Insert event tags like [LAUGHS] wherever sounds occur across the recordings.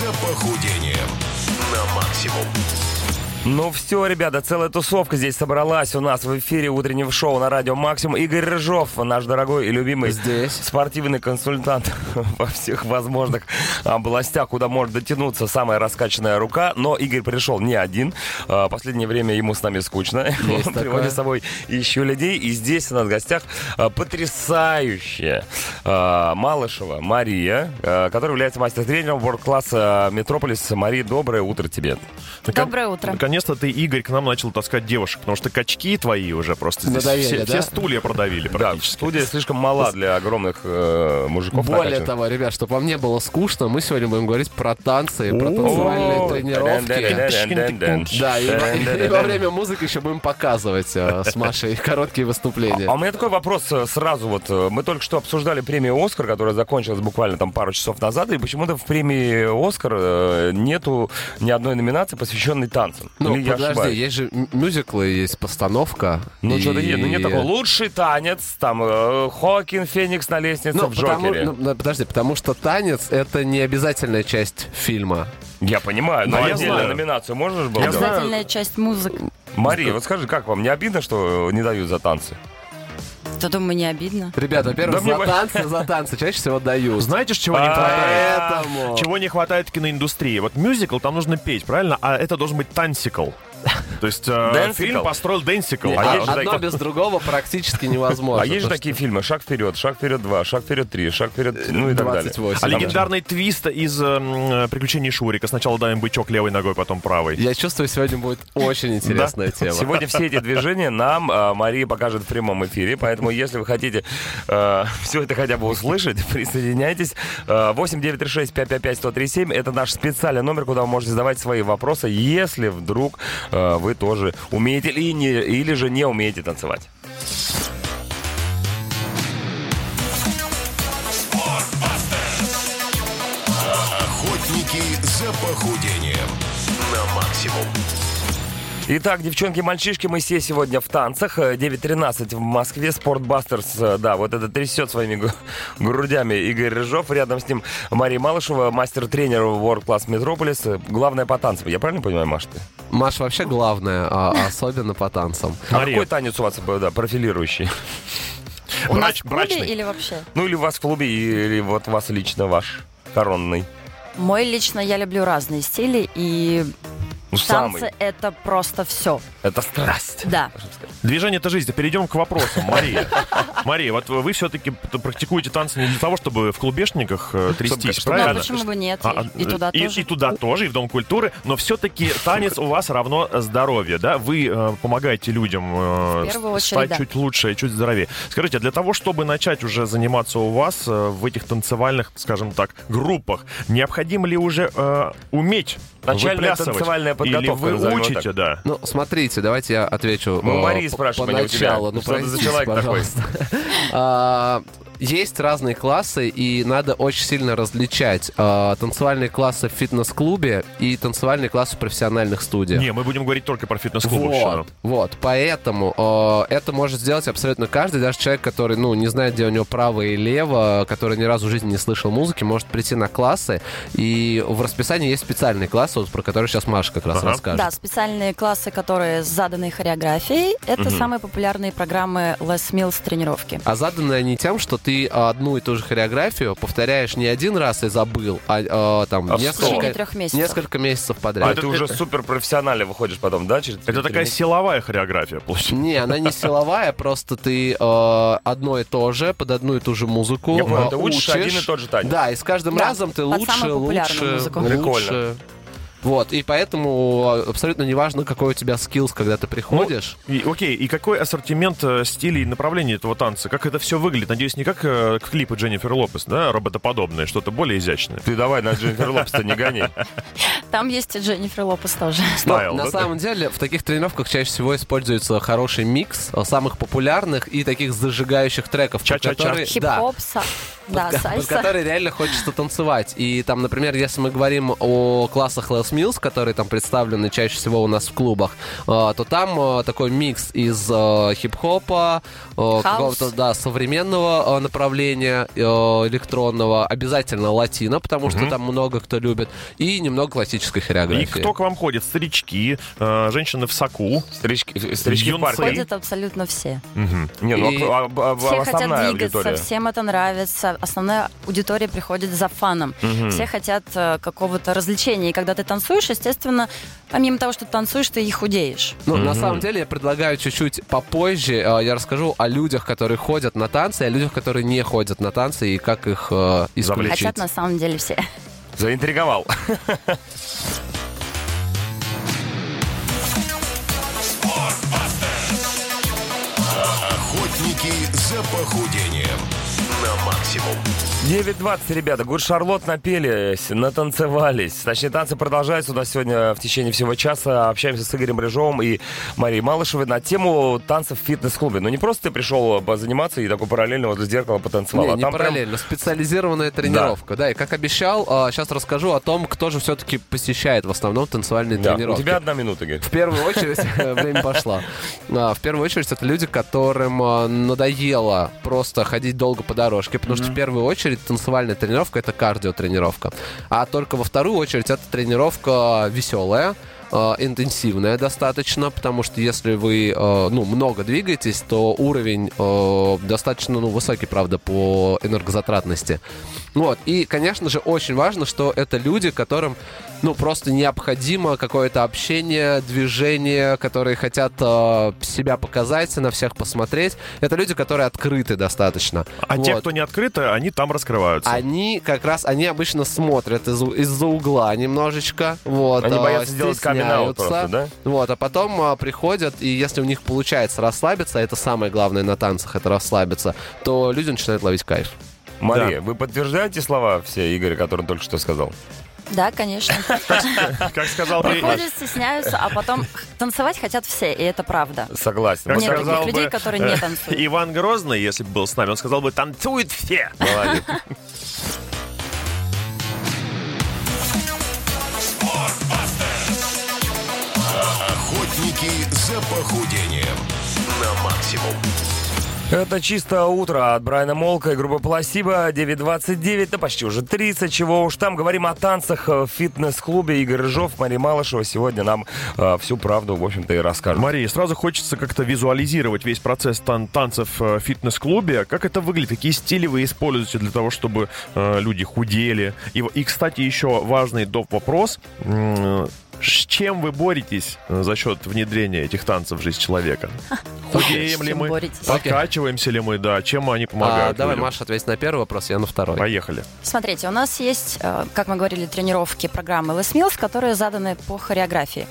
за похудением на максимум. Ну все, ребята, целая тусовка здесь собралась у нас в эфире утреннего шоу на радио Максимум. Игорь Рыжов, наш дорогой и любимый Здесь. спортивный консультант [LAUGHS] во всех возможных областях, куда может дотянуться самая раскачанная рука. Но Игорь пришел не один. А, Последнее время ему с нами скучно. Есть [LAUGHS] Он такое. приводит с собой еще людей. И здесь у нас в гостях а, потрясающая а, Малышева Мария, которая является мастер-тренером ворд-класса Метрополис. Мария, доброе утро тебе. Доброе утро. Наконец-то ты, Игорь, к нам начал таскать девушек, потому что качки твои уже просто здесь Надоели, все, да? все стулья продавили Да, практически. студия слишком мала для огромных э, мужиков. Более накачанных. того, ребят, чтобы вам не было скучно, мы сегодня будем говорить про танцы, про танцевальные тренировки. Да, и, во- время музыки еще будем показывать э, с Машей короткие выступления. А у меня такой вопрос э, сразу вот. э, Мы только что обсуждали премию «Оскар», которая закончилась буквально там пару часов назад, и почему-то в премии «Оскар» нету ни одной номинации, посвященной танцам. Ну, Или подожди, ошибаюсь? есть же мюзиклы, есть постановка. Ну, и- что-то нет. Ну, нет такого. Лучший танец, там, э, Хоакин Феникс на лестнице Ну, в потому, Джокере. ну, ну, подожди, потому что танец — это не обязательная часть фильма. Я понимаю, но Да, я отдельную знаю. номинацию можно же было? Обязательная часть музыки. Мария, вот скажи, как вам? Не обидно, что не дают за танцы? То думаю, не обидно. Ребят, во-первых, Да мне за во- танцы, за танцы чаще всего дают. Знаете, ж, чего не хватает? Поэтому... Чего не хватает в киноиндустрии? Вот мюзикл там нужно петь, правильно? А это должен быть тансикл. То есть э, фильм построил Дэнсикл. А А есть одно такие- без другого практически невозможно. А есть же такие фильмы «Шаг вперед», «Шаг вперед 2», «Шаг вперед 3», «Шаг вперед», ну и так далее. 28. А легендарный твист из э, «Приключений Шурика». Сначала даем бычок левой ногой, потом правой. Я чувствую, сегодня будет очень интересная тема. Сегодня все эти движения нам э, Мария покажет в прямом эфире, поэтому если вы хотите [LAUGHS] все это хотя бы услышать, присоединяйтесь. Э, 8936-555-1037 это наш специальный номер, куда вы можете задавать свои вопросы, если вдруг э, вы тоже умеете или, не, или же не умеете танцевать. Охотники за похудением на максимум. Итак, девчонки, мальчишки, мы все сегодня в танцах. Э, 9.13 в Москве. Спортбастерс, э, да, вот это трясет своими гру- [LAUGHS] грудями Игорь Рыжов. Рядом с ним Мария Малышева, мастер-тренер World Class Metropolis. Э, Главное по танцам. Я правильно понимаю, Маш, ты? Маш вообще главное, а [LAUGHS] особенно по танцам. А Мария. какой танец у вас, э, да, профилирующий? У нас Брач- в клубе брачный. или вообще? Ну, или у вас в клубе, или вот у вас лично ваш коронный? Мой лично, я люблю разные стили, и Ну, танцы самый. это просто все. Это страсть. Да. Движение — это жизнь. Перейдем к вопросам. Мария. [LAUGHS] Мария, вот вы все-таки практикуете танцы не для того, чтобы в клубешниках э, трястись, чтобы- Ну, а правильно? почему бы нет? А, И, туда тоже. и туда тоже, и в Дом культуры, но все-таки [LAUGHS] танец у вас равно здоровье, да? Вы э, помогаете людям э, стать чуть лучше и чуть здоровее. Скажите, а для того, чтобы начать уже заниматься у вас в этих танцевальных, скажем так, группах, необходимо ли уже уметь Начальная выплясывать? танцевальная подготовка, Или вы учите, так. да? Ну, смотрите, давайте я отвечу. Мы э, Марии по- спрашиваем, поначалу. Ну, Что ты за простите, человек такой? пожалуйста. [LAUGHS] А, Есть разные классы, и надо очень сильно различать а, танцевальные классы в фитнес-клубе и танцевальные классы в профессиональных студиях. Не, мы будем говорить только про фитнес-клубы. Вот, вот, поэтому э, это может сделать абсолютно каждый, даже человек, который, ну, не знает, где у него право и лево, который ни разу в жизни не слышал музыки, может прийти на классы, и в расписании есть специальные классы, вот, про которые сейчас Маша как раз Ага. расскажет. Да, специальные классы, которые с заданной хореографией, это самые популярные программы Les Mills тренировки. А заданы они тем, что ты одну и ту же хореографию повторяешь не один раз и забыл, а э, там А несколько, трех месяцев. несколько месяцев А подряд. ты уже супер профессионально выходишь потом, да? Через Это такая силовая хореография, получается. Не, она не силовая, просто ты э, одно и то же, под одну и ту же музыку Я понял, э, ты учишь один и тот же танец. Да, и с каждым разом ты лучше, лучше, лучше. Прикольно. Вот, и поэтому абсолютно неважно, какой у тебя skills, когда ты приходишь. И, окей, и какой ассортимент э, стилей и направлений этого танца? Как это все выглядит? Надеюсь, не как э, клипы Дженнифер Лопес, да, роботоподобные, что-то более изящное. Ты давай на Дженнифер Лопес не гони. Там есть и Дженнифер Лопес тоже. [LAUGHS] Style, на да? самом деле в таких тренировках чаще всего используется хороший микс э, самых популярных и таких зажигающих треков, Ча-ча-ча. Хип-хоп, да, под, под которые реально хочется танцевать. И там, например, если мы говорим о классах Les Mills, которые там представлены чаще всего у нас в клубах, э, то там э, такой микс из э, хип-хопа, какого-то, да, современного направления электронного, обязательно латино, потому что там много кто любит, и немного классической хореографии. И кто к вам ходит? Старички, женщины в соку. Старички, старички в парке. Ходят абсолютно все. Не, ну, И а- а- а- Все хотят двигаться, аудитория. всем это нравится. Основная аудитория приходит за фаном. Все хотят э, какого-то развлечения. И когда ты танцуешь, естественно, помимо того, что ты танцуешь, ты и худеешь. Ну, на самом деле, я предлагаю чуть-чуть попозже э, я расскажу о людях, которые ходят на танцы, и о людях, которые не ходят на танцы, и как их э, исключить. Хотят на самом деле все. Заинтриговал. Охотники за похудением максимум. 9.20, ребята. Гуд Шарлот напелись, натанцевались. Точнее, танцы продолжаются у нас сегодня в течение всего часа. Общаемся с Игорем Рыжовым и Марией Малышевой на тему танцев в фитнес-клубе. Ну, не просто ты пришел заниматься и такой параллельно возле зеркала потанцевал. Не, а не там прям- параллельно, специализированная тренировка. Да. и как обещал, сейчас расскажу о том, кто же все-таки посещает в основном танцевальные Да, у тренировки. тебя одна минута, Игорь. В первую очередь, [LAUGHS] время пошло. А, В первую очередь, это люди, которым а, надоело просто ходить долго по дорожке, потому что в первую очередь танцевальная тренировка это кардиотренировка. А только во вторую очередь это тренировка веселая, э, интенсивная достаточно, потому что если вы э, ну, много двигаетесь, то уровень э, достаточно ну, высокий, правда, по энергозатратности. Вот. И, конечно же, очень важно, что это люди, которым ну, просто необходимо какое-то общение, движение, которые хотят э, себя показать, на всех посмотреть. Это люди, которые открыты достаточно. А те, Вот. кто не открыты, они там раскрываются. Они как раз, они обычно смотрят из, из-за угла немножечко, вот. Они э, боятся сделать стесняются. просто, да? Вот, а потом а, приходят, и если у них получается расслабиться, это самое главное на танцах, это расслабиться, то люди начинают ловить кайф. Мария, вы подтверждаете слова все Игоря, которые он только что сказал? Да, конечно. [LAUGHS] Как сказал Приходят, стесняются, а потом танцевать хотят все, и это правда. Согласен. Нет таких людей, которые не э, танцуют. Иван Грозный, если бы был с нами, он сказал бы, танцуют все. Охотники за похудением на максимум. Это «Чисто утро» от Брайана Молка и группы Пласиба. 9.29, да почти уже 30, чего уж там. Говорим о танцах в фитнес-клубе. Игорь Рыжов, Мария Малышева сегодня нам э, всю правду, в общем-то, и расскажут. Мария, сразу хочется как-то визуализировать весь процесс тан- танцев э, в фитнес-клубе. Как это выглядит? Какие стили вы используете для того, чтобы э, люди худели? И, и, кстати, еще важный доп. вопрос. С чем вы боретесь э, за счет внедрения этих танцев в жизнь человека? Худеем ли мы? боретесь? Подкачиваемся ли мы? Да. Чем они А, помогают? давай, людям? Маша, ответь на первый вопрос, я на второй. Поехали. Смотрите, у нас есть, э, как мы говорили, тренировки программы Les Mills, которые заданы по хореографии.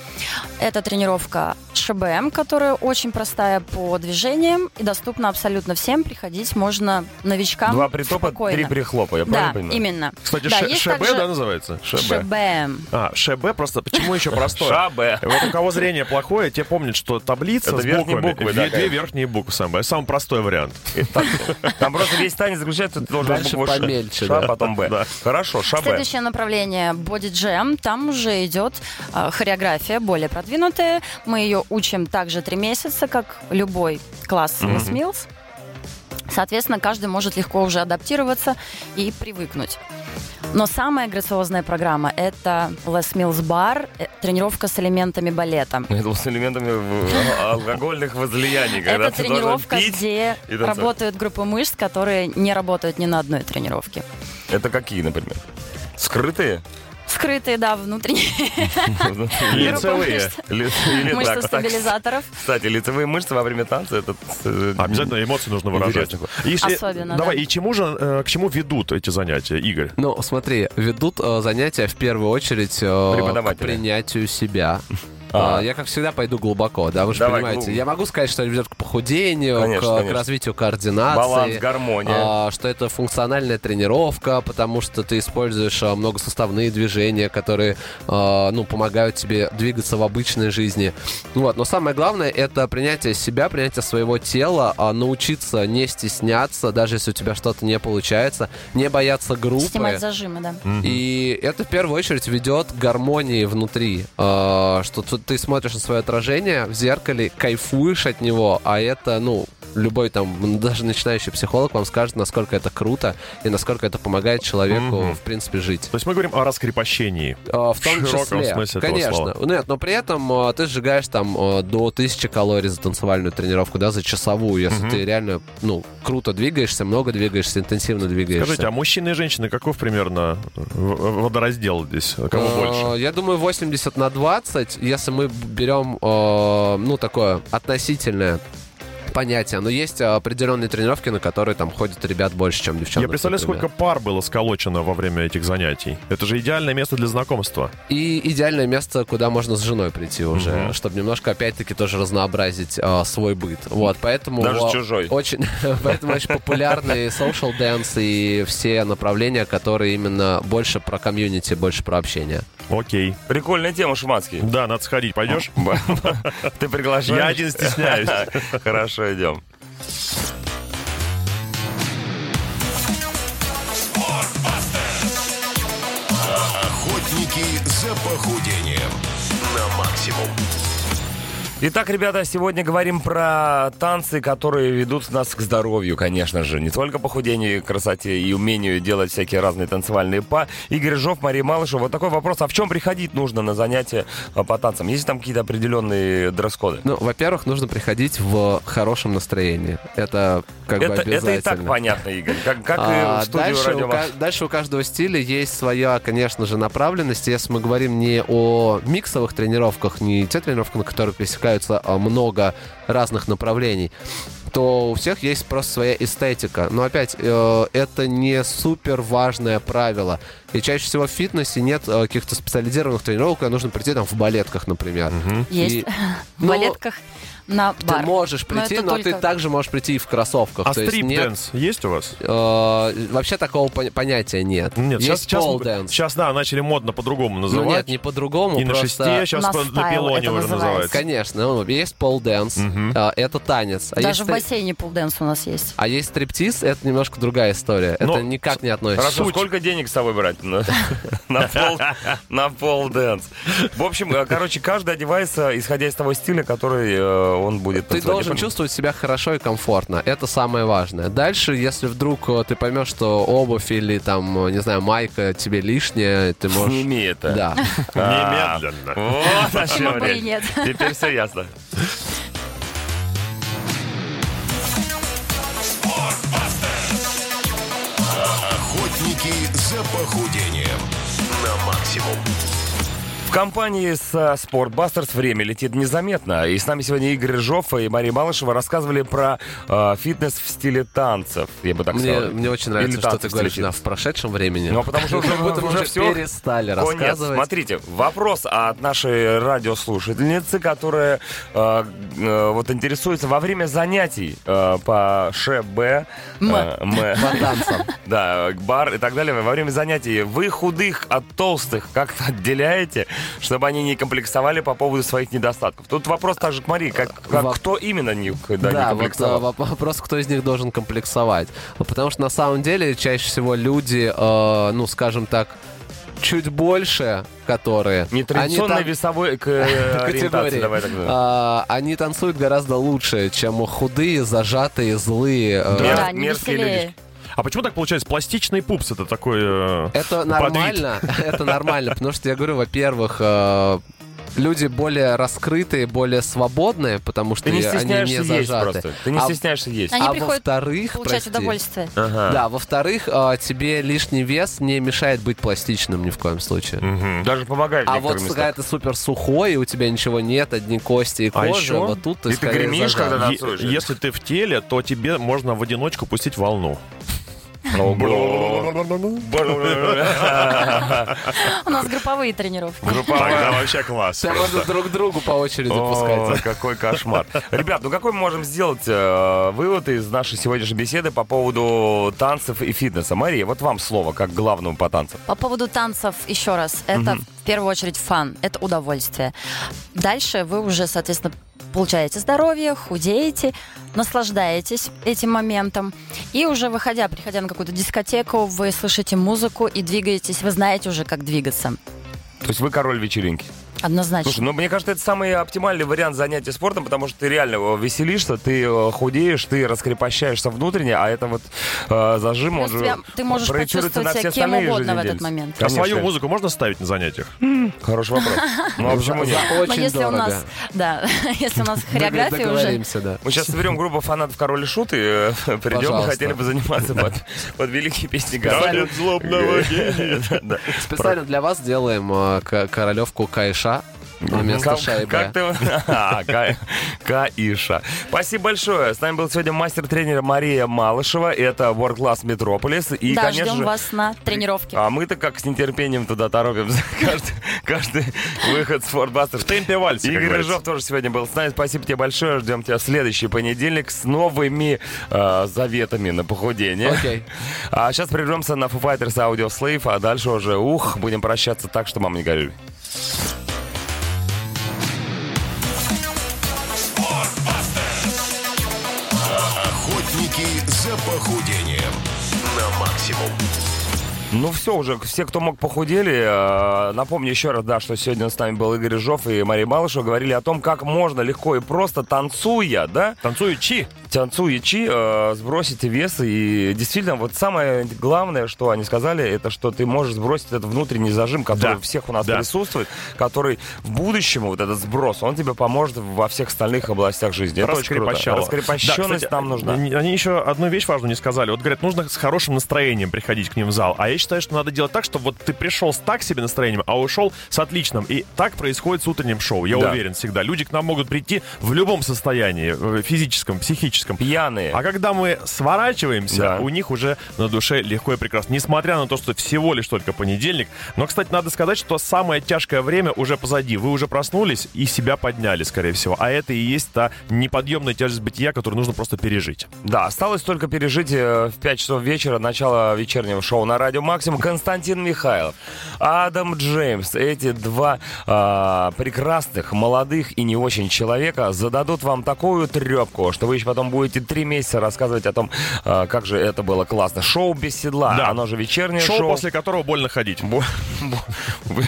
Это тренировка ШБМ, которая очень простая по движениям и доступна абсолютно всем. Приходить можно новичкам Два притопа, спокойно. три прихлопа. Я Да, правильно понимаю? именно. Кстати, Да, Ш- ШБ, также да, называется? ШБМ. А, ШБ просто... Почему еще простое? Шабе. Вот у кого зрение плохое, те помнят, что таблица Это с верхние буквами. буквы, две, да, две верхние буквы самое. Самый простой вариант. Там просто весь танец заключается, ты должен Дальше букву помельче, Ш, да. потом Б. Да. Хорошо, Шабе. Следующее направление Body Jam. Там уже идет э, хореография более продвинутая. Мы ее учим также три месяца, как любой класс Les Mills. Соответственно, каждый может легко уже адаптироваться и привыкнуть. Но самая грациозная программа – это Les Mills Bar, э, тренировка с элементами балета. [LAUGHS] Это с элементами в- алкогольных возлияний. когда Это тренировка, где работают группы мышц, которые не работают ни на одной тренировке. Это какие, например? Скрытые? Скрытые, да, внутренние Лицевые. мышцы стабилизаторов. Кстати, лицевые мышцы во время танца это э, Обязательно эмоции нужно выражать. Особенно, Давай, да. и чему же, э, к чему ведут эти занятия, Игорь? Ну, смотри, ведут э, занятия в первую очередь к принятию себя. А. А, Я, как всегда, пойду глубоко, да, вы же Давай, понимаете. глуб- Я могу сказать, что это ведет к похудению, Конечно, к, к конечно. развитию координации. Баланс, гармония. а, что это функциональная тренировка, потому что ты используешь а, многосуставные движения, которые, а, ну, помогают тебе двигаться в обычной жизни. Вот. Но самое главное — это принятие себя, принятие своего тела, а, научиться не стесняться, даже если у тебя что-то не получается, не бояться группы. Снимать зажимы, да. И это в первую очередь ведет к гармонии внутри. Э, Что ты смотришь на свое отражение в зеркале, кайфуешь от него, а это, ну, любой там, даже начинающий психолог вам скажет, насколько это круто и насколько это помогает человеку, Мгм. в принципе, жить. То есть мы говорим о раскрепощении. Э, В том широком числе, смысле этого конечно. слова. Нет, но при этом э, ты сжигаешь там э, до 1000 калорий за танцевальную тренировку, да, за часовую, если Мгм. ты реально, ну, круто двигаешься, много двигаешься, интенсивно двигаешься. Скажите, а мужчины и женщины каков примерно в- водораздел здесь? Кого Э, больше? Я думаю, 80 на 20, если мы берем, э, ну, такое относительное понятие. Но есть определенные тренировки, на которые там ходят ребят больше, чем девчонок. Я представляю, например. сколько пар было сколочено во время этих занятий. Это же идеальное место для знакомства. И идеальное место, куда можно с женой прийти уже, Мгм. чтобы немножко, опять-таки, тоже разнообразить э, свой быт. Вот, поэтому... Даже э, чужой. Очень, [LAUGHS] поэтому очень популярны social dance и все направления, которые именно больше про комьюнити, больше про общение. Окей. Прикольная тема, Шуманский. Да, надо сходить. Пойдешь? [LAUGHS] Ты приглашаешь? Я один стесняюсь. [LAUGHS] Хорошо, идем. Охотники за похудением на максимум. Итак, ребята, сегодня говорим про танцы, которые ведут нас к здоровью, конечно же. Не только похудению, красоте и умению делать всякие разные танцевальные па. Игорь Жов, Мария Малышева. Вот такой вопрос. А в чем приходить нужно на занятия а, по танцам? Есть там какие-то определенные дресс-коды? Ну, во-первых, нужно приходить в хорошем настроении. Это как бы Это, обязательно. это и так понятно, Игорь. Как, как и А, в студию дальше, радио у, дальше у каждого стиля есть своя, конечно же, направленность. Если мы говорим не о миксовых тренировках, не те тренировки, на которые пересекаются а, много разных направлений, то у всех есть просто своя эстетика. Но опять, э, это не супер важное правило. И чаще всего в фитнесе нет э, каких-то специализированных тренировок, когда нужно прийти там в балетках, например. Есть И- в ну, балетках на Ты бар. можешь Но прийти, но, ты только- также можешь прийти и в кроссовках. А есть нет strip dance есть у вас? Э, вообще такого пон- понятия нет. Нет, сейчас, Есть сейчас, dance. сейчас, да, начали модно по-другому Ну называть. нет, не по-другому, и на просто... шесте, сейчас На по- на пилоне уже называется. Конечно, ну, есть pole dance, Мгм. это танец. А Даже есть, в бассейне pool dance у нас есть. а есть стриптиз, это немножко другая история. Но это никак не относится. Хорошо, Суть. сколько денег с собой брать на, [LAUGHS] на pole, на pole dance? В общем, э, короче, каждый одевается, исходя из того стиля, который э, он будет Ты должен чувствовать себя хорошо и комфортно. Это самое важное. Дальше, если вдруг э, ты поймешь, что обувь или там, не знаю, майка тебе лишняя, ты можешь... Сними это. Да. [LAUGHS] А, Немедленно. Вот о чем? Теперь все ясно. За похудением на максимум. В компании с Спортбастерс время летит незаметно. И с нами сегодня Игорь Рыжов и Мария Малышева рассказывали про э, фитнес в стиле танцев. Я бы так Мне, сказал. мне очень нравится, Или что ты говоришь да, в прошедшем времени. Ну, потому что уже, [LAUGHS] будто уже уже все перестали Конец. рассказывать. Смотрите, вопрос от нашей радиослушательницы, которая э, э, вот интересуется во время занятий э, по ШБ, э, М. М, По танцам. [LAUGHS] да, бар и так далее, во время занятий вы худых от толстых как-то отделяете, чтобы они не комплексовали по поводу своих недостатков. Тут вопрос также к Марии, как, как Во- кто именно не, да, не Да, вот комплексовал? э, воп- вопрос, кто из них должен комплексовать. Потому что на самом деле чаще всего люди, э, ну, скажем так, чуть больше, которые... Нетрадиционной они весовой к, э, [LAUGHS] категории. давай так. А, они танцуют гораздо лучше, чем худые, зажатые, злые. э, Мер- Да, не мерзкие веселее. А почему так получается? Пластичный пупс это такой... э, Это нормально, это нормально, потому что я говорю, во-первых, э, люди более раскрытые, более свободные, потому что Ты не они не стесняешься есть зажаты. просто. Ты не А- стесняешься есть. Они а приходят во-вторых, Получать прости, удовольствие. Ага. Да, во-вторых, э, тебе лишний вес не мешает быть пластичным ни в коем случае. мгм. Даже помогает А вот некоторых когда местах. ты супер сухой, и у тебя ничего нет, одни кости и А кожа, еще- вот тут ты И ты гремишь, зажат. когда танцуешь. Если ты в теле, то тебе можно в одиночку пустить волну. У нас групповые тренировки. Тогда вообще класс. Там можно друг другу по очереди О, пускать. какой кошмар. Ребят, ну какой мы можем сделать э, вывод из нашей сегодняшней беседы по поводу танцев и фитнеса? Мария, вот вам слово, как главному по танцам. По поводу танцев, еще раз, это первую очередь фан, это удовольствие. Дальше вы уже, соответственно, получаете здоровье, худеете, наслаждаетесь этим моментом. И уже выходя, приходя на какую-то дискотеку, вы слышите музыку и двигаетесь, вы знаете уже, как двигаться. То есть вы король вечеринки. Однозначно. Слушай, ну мне кажется, это самый оптимальный вариант занятия спортом, потому что ты реально э, веселишься, ты э, худеешь, ты раскрепощаешься внутренне, а это вот э, зажим, он Плюс же тебя- ты можешь почувствовать на все себя кем угодно в этот момент. А свою Конечно. музыку можно ставить на занятиях? [LAUGHS] Хороший вопрос. Ну а почему нет? Очень [LAUGHS] если у нас, да, если у нас хореография уже договоримся, да. Мы сейчас соберем группу фанатов Король и Шут и э, [LAUGHS] придем, мы хотели бы заниматься под, великие песни Короля. злобного. Специально для вас делаем королевку Кайша вместо Как, шайбы. как ты... [LAUGHS] А, Ка- Каиша. Спасибо большое. С нами был сегодня мастер-тренер Мария Малышева. Это World Class Metropolis. И, да, конечно ждем вас на тренировке. А мы-то как с нетерпением туда торопимся. [LAUGHS] Каждый, каждый выход с Фордбастер. В темпе вальса, Игорь. Рыжов тоже сегодня был с нами. Спасибо тебе большое. Ждем тебя в следующий понедельник с новыми э, заветами на похудение. Окей. А сейчас прервемся на Foo Fighters Audio Slave, а дальше уже, ух, будем прощаться так, что мама не горюй. Похудением на максимум. Ну все уже, все, кто мог, похудели. Э, Напомню еще раз, да, что сегодня с нами был Игорь Рыжов и Мария Малышева. Говорили о том, как можно легко и просто, танцуя, да, Танцуют чи. Танцуючи, э, сбросить вес. И действительно, вот самое главное, что они сказали, это что ты можешь сбросить этот внутренний зажим, который Да, у всех у нас да. присутствует, который в будущем, вот этот сброс, он тебе поможет во всех остальных областях жизни. Это очень круто. Раскрепощало. Раскрепощенность Да, кстати, нам нужна. Они, они еще одну вещь важную не сказали. Вот говорят, нужно с хорошим настроением приходить к ним в зал. А я считаю, что надо делать так, чтобы вот ты пришел с так себе настроением, а ушел с отличным. И так происходит с утренним шоу. Я Да. уверен всегда. Люди к нам могут прийти в любом состоянии, э, физическом, психическом. Пьяные. А когда мы сворачиваемся, Да. у них уже на душе легко и прекрасно. Несмотря на то, что всего лишь только понедельник. Но, кстати, надо сказать, что самое тяжкое время уже позади. Вы уже проснулись и себя подняли, скорее всего. А это и есть та неподъемная тяжесть бытия, которую нужно просто пережить. Да, осталось только пережить э, в 5 часов вечера начало вечернего шоу на Радио Максимум. Константин Михайлов, Адам Джеймс, эти два а, прекрасных, молодых и не очень человека зададут вам такую трепку, что вы еще потом будете три месяца рассказывать о том, а, как же это было классно. Шоу без седла, Да. оно же вечернее Шоу, шоу. после которого больно ходить. Бо-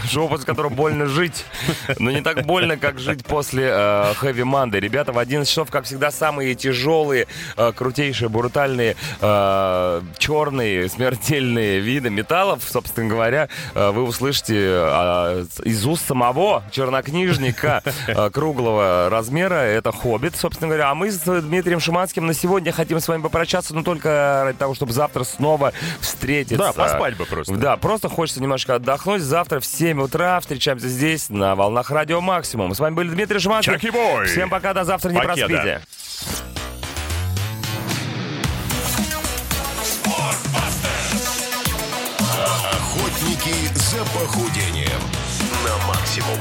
Шоу, после которого больно жить. Но не так больно, как жить после э, Heavy Monday. Ребята, в 11 часов, как всегда, самые тяжелые, э, крутейшие, брутальные, э, черные, смертельные виды металлов, собственно говоря, э, вы услышите э, из уст самого чернокнижника э, круглого размера. Это «Хоббит», собственно говоря. А мы с Дмитрием Шиманским на сегодня хотим с вами попрощаться, но только ради того, чтобы завтра снова встретиться. Да, поспать бы просто. Да, просто хочется немножко отдохнуть. Завтра в 7 утра встречаемся здесь на волнах Радио Максимум. С вами были Дмитрий Шиманский. Чаки-бой! Всем пока, до завтра, не Покеда. проспите. Охотники за похудением на максимум.